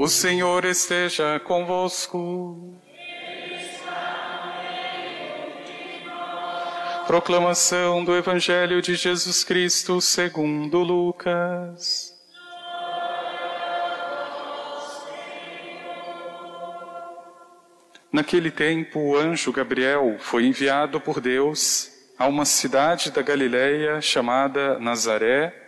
O Senhor esteja convosco. Proclamação do Evangelho de Jesus Cristo segundo Lucas. Naquele tempo, o anjo Gabriel foi enviado por Deus a uma cidade da Galiléia chamada Nazaré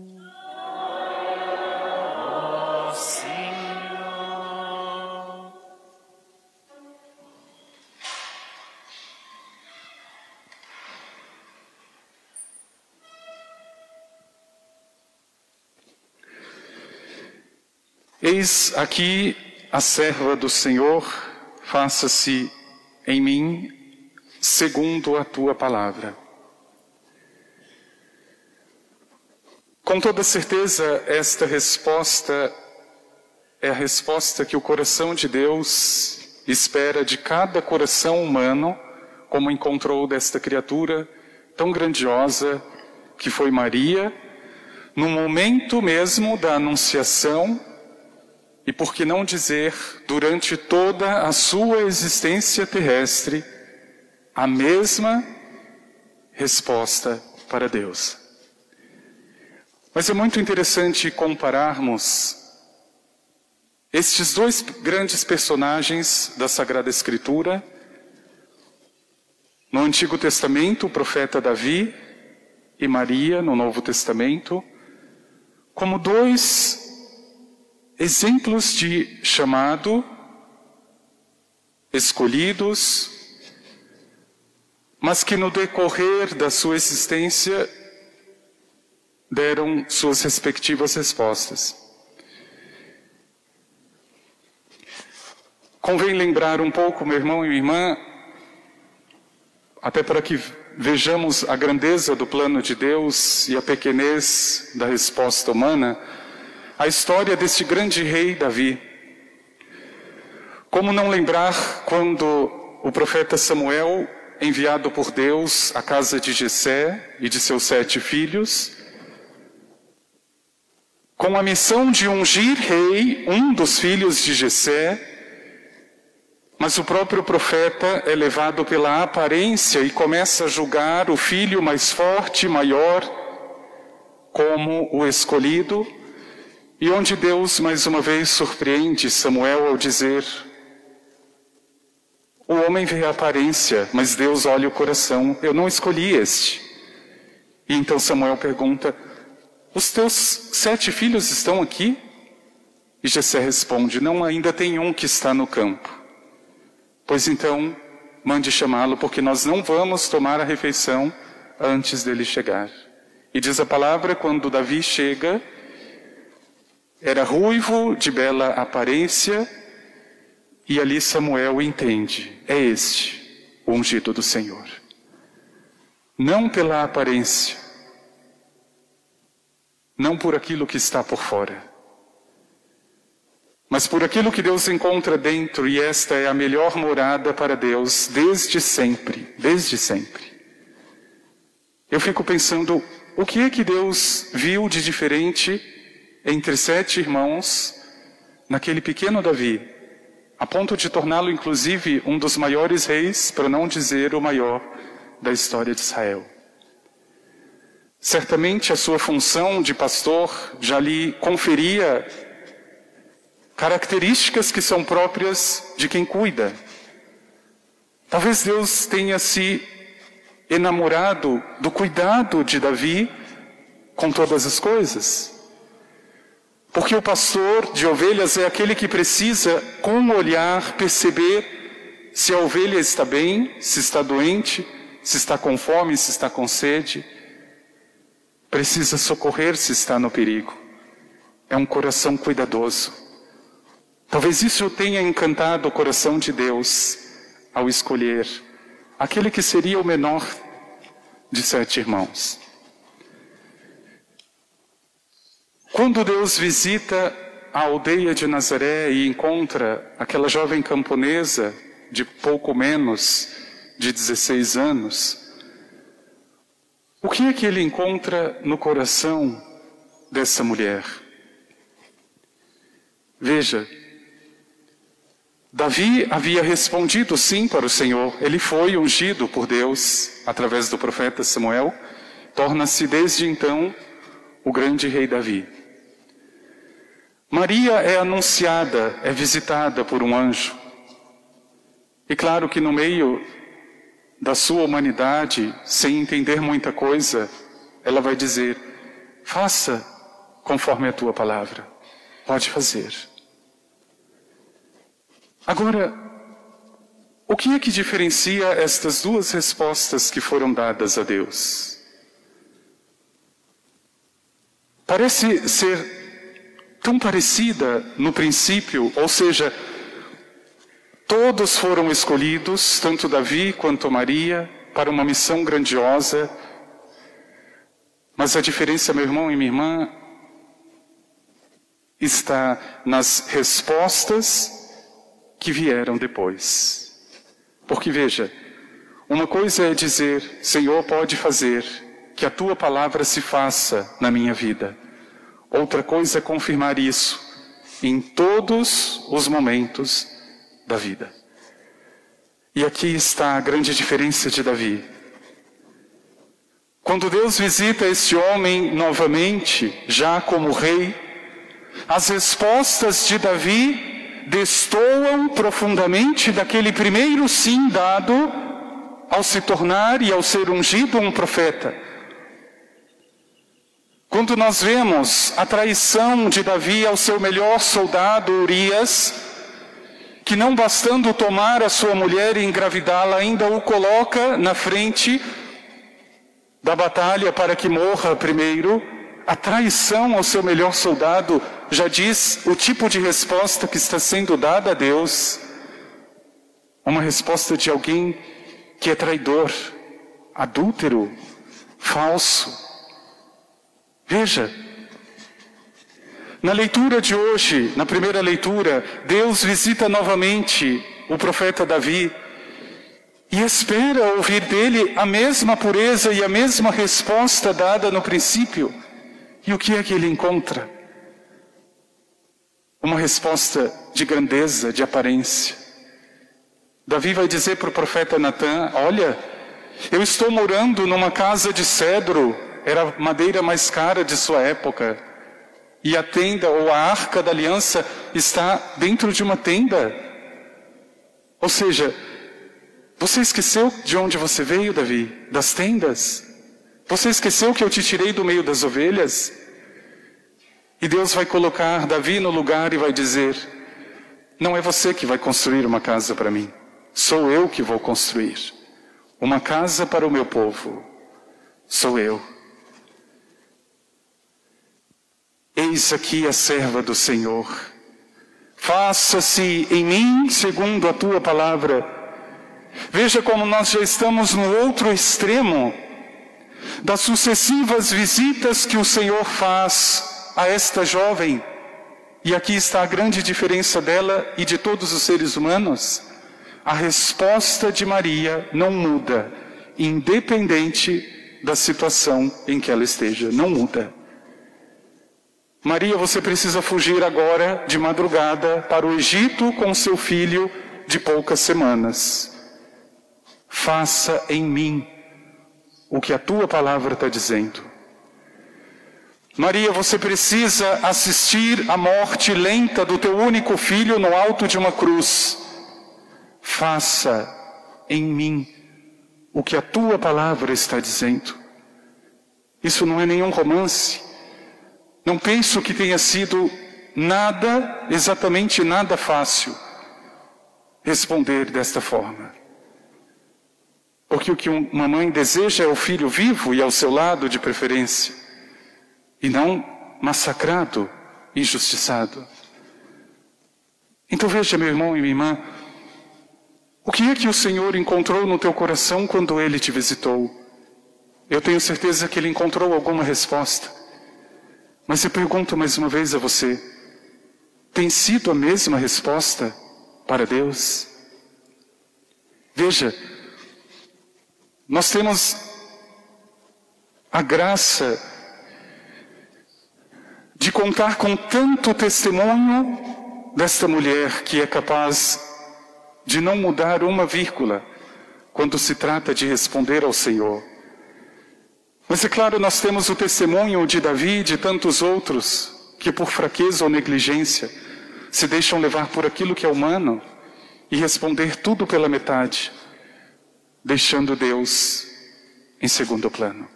Eis aqui a serva do Senhor, faça-se em mim segundo a tua palavra. Com toda certeza, esta resposta é a resposta que o coração de Deus espera de cada coração humano, como encontrou desta criatura tão grandiosa que foi Maria, no momento mesmo da anunciação por que não dizer, durante toda a sua existência terrestre, a mesma resposta para Deus. Mas é muito interessante compararmos estes dois grandes personagens da Sagrada Escritura. No Antigo Testamento, o profeta Davi e Maria, no Novo Testamento, como dois exemplos de chamado, escolhidos, mas que no decorrer da sua existência deram suas respectivas respostas. Convém lembrar um pouco, meu irmão e minha irmã, até para que vejamos a grandeza do plano de Deus e a pequenez da resposta humana a história deste grande rei Davi. Como não lembrar quando o profeta Samuel, enviado por Deus à casa de Jessé e de seus sete filhos, com a missão de ungir rei um dos filhos de Jessé, mas o próprio profeta é levado pela aparência e começa a julgar o filho mais forte, maior, como o escolhido, e onde Deus mais uma vez surpreende Samuel ao dizer: O homem vê a aparência, mas Deus olha o coração. Eu não escolhi este. E então Samuel pergunta: Os teus sete filhos estão aqui? E Jessé responde: Não, ainda tem um que está no campo. Pois então, mande chamá-lo, porque nós não vamos tomar a refeição antes dele chegar. E diz a palavra, quando Davi chega, era ruivo, de bela aparência, e ali Samuel entende: é este, o ungido do Senhor. Não pela aparência, não por aquilo que está por fora, mas por aquilo que Deus encontra dentro, e esta é a melhor morada para Deus desde sempre, desde sempre. Eu fico pensando, o que é que Deus viu de diferente entre sete irmãos naquele pequeno Davi, a ponto de torná-lo inclusive um dos maiores reis, para não dizer o maior da história de Israel. Certamente a sua função de pastor já lhe conferia características que são próprias de quem cuida. Talvez Deus tenha se enamorado do cuidado de Davi com todas as coisas. Porque o pastor de ovelhas é aquele que precisa, com o olhar, perceber se a ovelha está bem, se está doente, se está com fome, se está com sede. Precisa socorrer se está no perigo. É um coração cuidadoso. Talvez isso tenha encantado o coração de Deus ao escolher aquele que seria o menor de sete irmãos. Quando Deus visita a aldeia de Nazaré e encontra aquela jovem camponesa de pouco menos de 16 anos, o que é que ele encontra no coração dessa mulher? Veja, Davi havia respondido sim para o Senhor, ele foi ungido por Deus através do profeta Samuel, torna-se desde então o grande rei Davi. Maria é anunciada, é visitada por um anjo. E claro que no meio da sua humanidade, sem entender muita coisa, ela vai dizer: faça conforme a tua palavra. Pode fazer. Agora, o que é que diferencia estas duas respostas que foram dadas a Deus? Parece ser tão parecida no princípio, ou seja, todos foram escolhidos, tanto Davi quanto Maria, para uma missão grandiosa. Mas a diferença, meu irmão e minha irmã, está nas respostas que vieram depois. Porque veja, uma coisa é dizer, Senhor, pode fazer, que a tua palavra se faça na minha vida. Outra coisa é confirmar isso em todos os momentos da vida. E aqui está a grande diferença de Davi. Quando Deus visita este homem novamente, já como rei, as respostas de Davi destoam profundamente daquele primeiro sim dado ao se tornar e ao ser ungido um profeta. Quando nós vemos a traição de Davi ao seu melhor soldado, Urias, que não bastando tomar a sua mulher e engravidá-la, ainda o coloca na frente da batalha para que morra primeiro, a traição ao seu melhor soldado já diz o tipo de resposta que está sendo dada a Deus. Uma resposta de alguém que é traidor, adúltero, falso. Veja, na leitura de hoje, na primeira leitura, Deus visita novamente o profeta Davi e espera ouvir dele a mesma pureza e a mesma resposta dada no princípio. E o que é que ele encontra? Uma resposta de grandeza, de aparência. Davi vai dizer para o profeta Natan: Olha, eu estou morando numa casa de cedro era a madeira mais cara de sua época. E a tenda ou a arca da aliança está dentro de uma tenda. Ou seja, você esqueceu de onde você veio, Davi? Das tendas? Você esqueceu que eu te tirei do meio das ovelhas? E Deus vai colocar Davi no lugar e vai dizer: Não é você que vai construir uma casa para mim. Sou eu que vou construir. Uma casa para o meu povo. Sou eu. Eis aqui a serva do Senhor. Faça-se em mim segundo a tua palavra. Veja como nós já estamos no outro extremo das sucessivas visitas que o Senhor faz a esta jovem. E aqui está a grande diferença dela e de todos os seres humanos. A resposta de Maria não muda, independente da situação em que ela esteja, não muda. Maria, você precisa fugir agora de madrugada para o Egito com seu filho de poucas semanas. Faça em mim o que a tua palavra está dizendo. Maria, você precisa assistir à morte lenta do teu único filho no alto de uma cruz. Faça em mim o que a tua palavra está dizendo. Isso não é nenhum romance. Não penso que tenha sido nada, exatamente nada fácil, responder desta forma. Porque o que uma mãe deseja é o filho vivo e ao seu lado de preferência, e não massacrado, injustiçado. Então veja, meu irmão e minha irmã, o que é que o Senhor encontrou no teu coração quando ele te visitou? Eu tenho certeza que ele encontrou alguma resposta. Mas eu pergunto mais uma vez a você: tem sido a mesma resposta para Deus? Veja, nós temos a graça de contar com tanto testemunho desta mulher que é capaz de não mudar uma vírgula quando se trata de responder ao Senhor. Mas é claro, nós temos o testemunho de Davi e de tantos outros que, por fraqueza ou negligência, se deixam levar por aquilo que é humano e responder tudo pela metade, deixando Deus em segundo plano.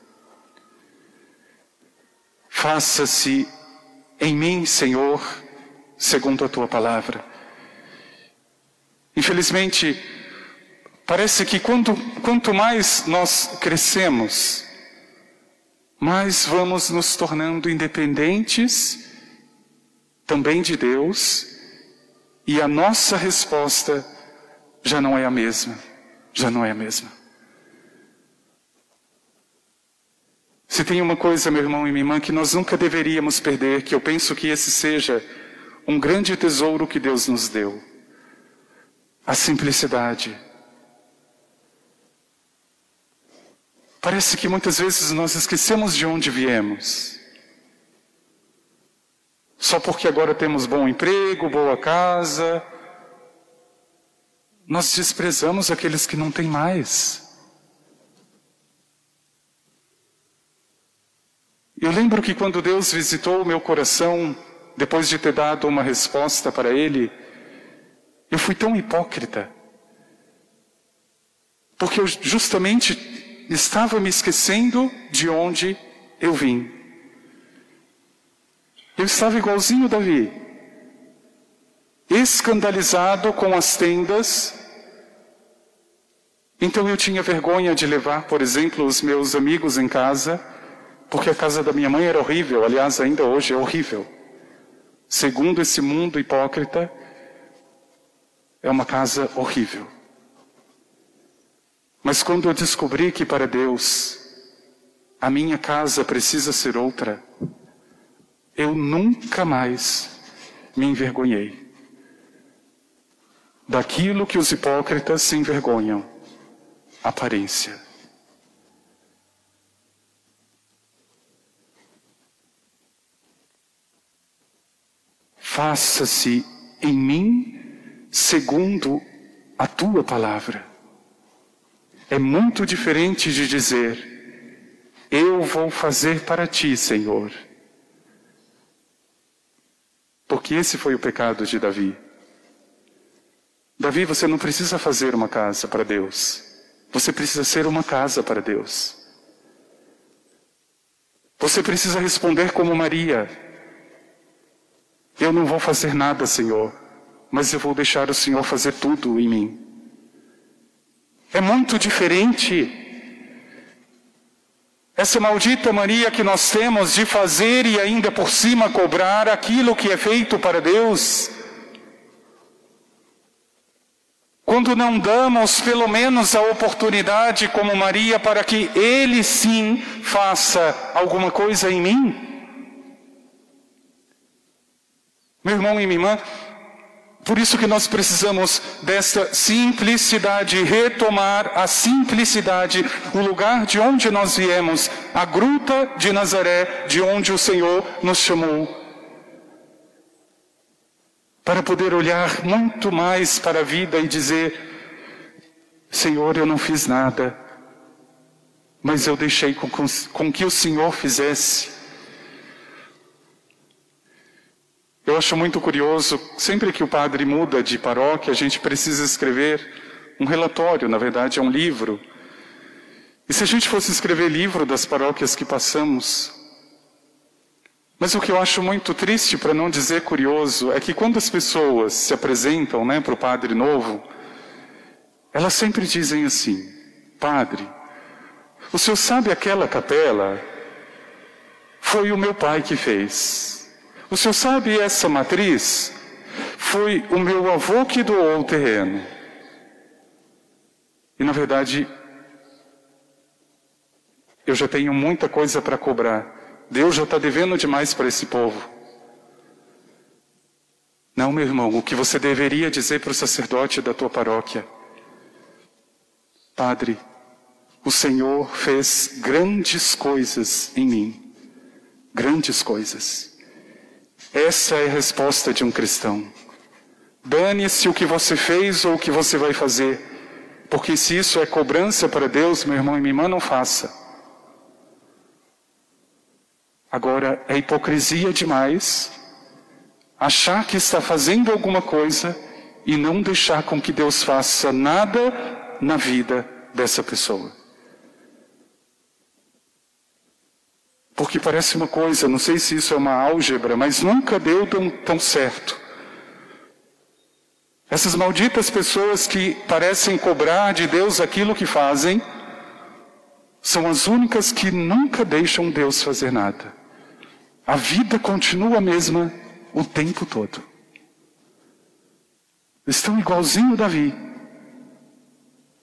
Faça-se em mim, Senhor, segundo a tua palavra. Infelizmente, parece que quanto, quanto mais nós crescemos, mas vamos nos tornando independentes também de Deus, e a nossa resposta já não é a mesma, já não é a mesma. Se tem uma coisa, meu irmão e minha irmã, que nós nunca deveríamos perder, que eu penso que esse seja um grande tesouro que Deus nos deu: a simplicidade. Parece que muitas vezes nós esquecemos de onde viemos. Só porque agora temos bom emprego, boa casa, nós desprezamos aqueles que não têm mais. Eu lembro que quando Deus visitou o meu coração, depois de ter dado uma resposta para Ele, eu fui tão hipócrita. Porque eu justamente estava me esquecendo de onde eu vim. Eu estava igualzinho Davi, escandalizado com as tendas. Então eu tinha vergonha de levar, por exemplo, os meus amigos em casa, porque a casa da minha mãe era horrível, aliás, ainda hoje é horrível. Segundo esse mundo hipócrita, é uma casa horrível. Mas quando eu descobri que para Deus a minha casa precisa ser outra, eu nunca mais me envergonhei daquilo que os hipócritas se envergonham aparência. Faça-se em mim segundo a tua palavra é muito diferente de dizer: Eu vou fazer para ti, Senhor. Porque esse foi o pecado de Davi. Davi, você não precisa fazer uma casa para Deus. Você precisa ser uma casa para Deus. Você precisa responder como Maria: Eu não vou fazer nada, Senhor, mas eu vou deixar o Senhor fazer tudo em mim. É muito diferente. Essa maldita mania que nós temos de fazer e ainda por cima cobrar aquilo que é feito para Deus. Quando não damos pelo menos a oportunidade, como Maria, para que Ele sim faça alguma coisa em mim. Meu irmão e minha irmã, por isso que nós precisamos desta simplicidade, retomar a simplicidade, o lugar de onde nós viemos, a gruta de Nazaré, de onde o Senhor nos chamou para poder olhar muito mais para a vida e dizer: Senhor, eu não fiz nada, mas eu deixei com, com, com que o Senhor fizesse. Eu acho muito curioso, sempre que o padre muda de paróquia, a gente precisa escrever um relatório, na verdade é um livro. E se a gente fosse escrever livro das paróquias que passamos, mas o que eu acho muito triste, para não dizer curioso, é que quando as pessoas se apresentam né, para o padre novo, elas sempre dizem assim: Padre, o senhor sabe aquela capela? Foi o meu pai que fez. O senhor sabe essa matriz? Foi o meu avô que doou o terreno. E na verdade, eu já tenho muita coisa para cobrar. Deus já está devendo demais para esse povo. Não, meu irmão, o que você deveria dizer para o sacerdote da tua paróquia? Padre, o Senhor fez grandes coisas em mim. Grandes coisas. Essa é a resposta de um cristão. Dane-se o que você fez ou o que você vai fazer. Porque se isso é cobrança para Deus, meu irmão e minha irmã, não faça. Agora, é hipocrisia demais achar que está fazendo alguma coisa e não deixar com que Deus faça nada na vida dessa pessoa. Porque parece uma coisa, não sei se isso é uma álgebra, mas nunca deu tão, tão certo. Essas malditas pessoas que parecem cobrar de Deus aquilo que fazem, são as únicas que nunca deixam Deus fazer nada. A vida continua a mesma o tempo todo. Estão igualzinho Davi.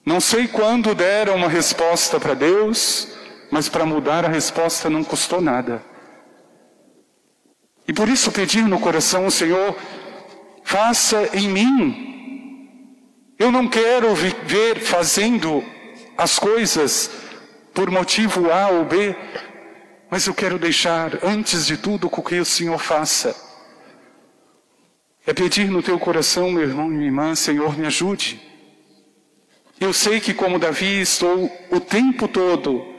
Não sei quando deram uma resposta para Deus, mas para mudar a resposta não custou nada. E por isso pedir no coração o Senhor, faça em mim. Eu não quero viver fazendo as coisas por motivo A ou B, mas eu quero deixar, antes de tudo, com que o Senhor faça. É pedir no teu coração, meu irmão e minha irmã, Senhor, me ajude. Eu sei que, como Davi, estou o tempo todo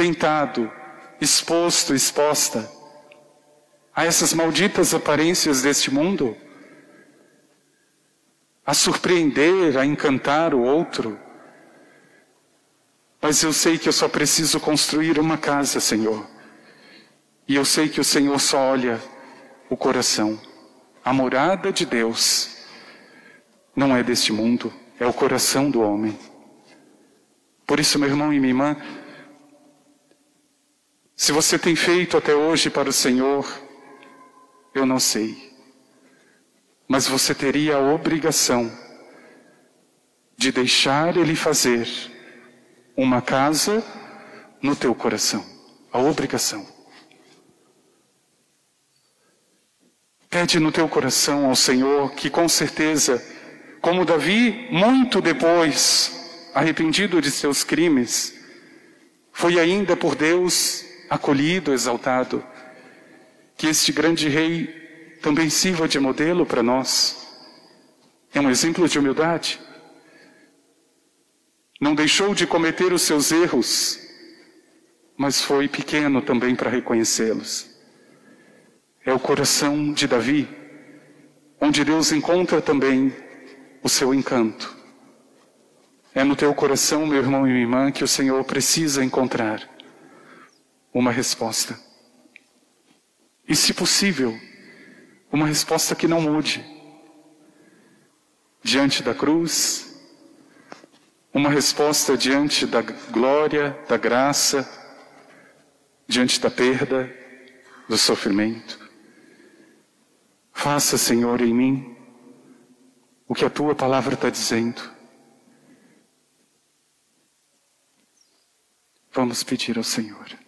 tentado, exposto, exposta a essas malditas aparências deste mundo, a surpreender, a encantar o outro mas eu sei que eu só preciso construir uma casa, Senhor. E eu sei que o Senhor só olha o coração. A morada de Deus não é deste mundo, é o coração do homem. Por isso, meu irmão e minha irmã, se você tem feito até hoje para o Senhor, eu não sei. Mas você teria a obrigação de deixar Ele fazer uma casa no teu coração. A obrigação. Pede no teu coração ao Senhor que com certeza, como Davi, muito depois, arrependido de seus crimes, foi ainda por Deus acolhido, exaltado, que este grande rei também sirva de modelo para nós. É um exemplo de humildade não deixou de cometer os seus erros, mas foi pequeno também para reconhecê-los. É o coração de Davi, onde Deus encontra também o seu encanto. É no teu coração, meu irmão e minha irmã, que o Senhor precisa encontrar uma resposta. E, se possível, uma resposta que não mude. Diante da cruz, uma resposta diante da glória, da graça, diante da perda, do sofrimento. Faça, Senhor, em mim o que a tua palavra está dizendo. Vamos pedir ao Senhor.